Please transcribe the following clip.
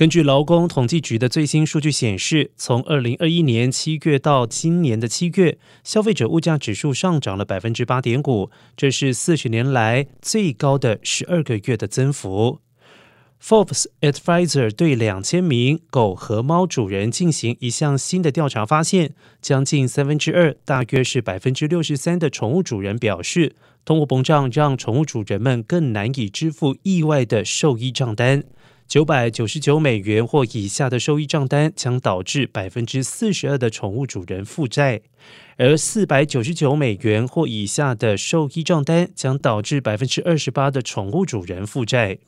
根据劳工统计局的最新数据显示，从二零二一年七月到今年的七月，消费者物价指数上涨了百分之八点五，这是四十年来最高的十二个月的增幅。Forbes Advisor 对两千名狗和猫主人进行一项新的调查，发现将近三分之二，大约是百分之六十三的宠物主人表示，通货膨胀让宠物主人们更难以支付意外的兽医账单。九百九十九美元或以下的收益账单将导致百分之四十二的宠物主人负债，而四百九十九美元或以下的收益账单将导致百分之二十八的宠物主人负债。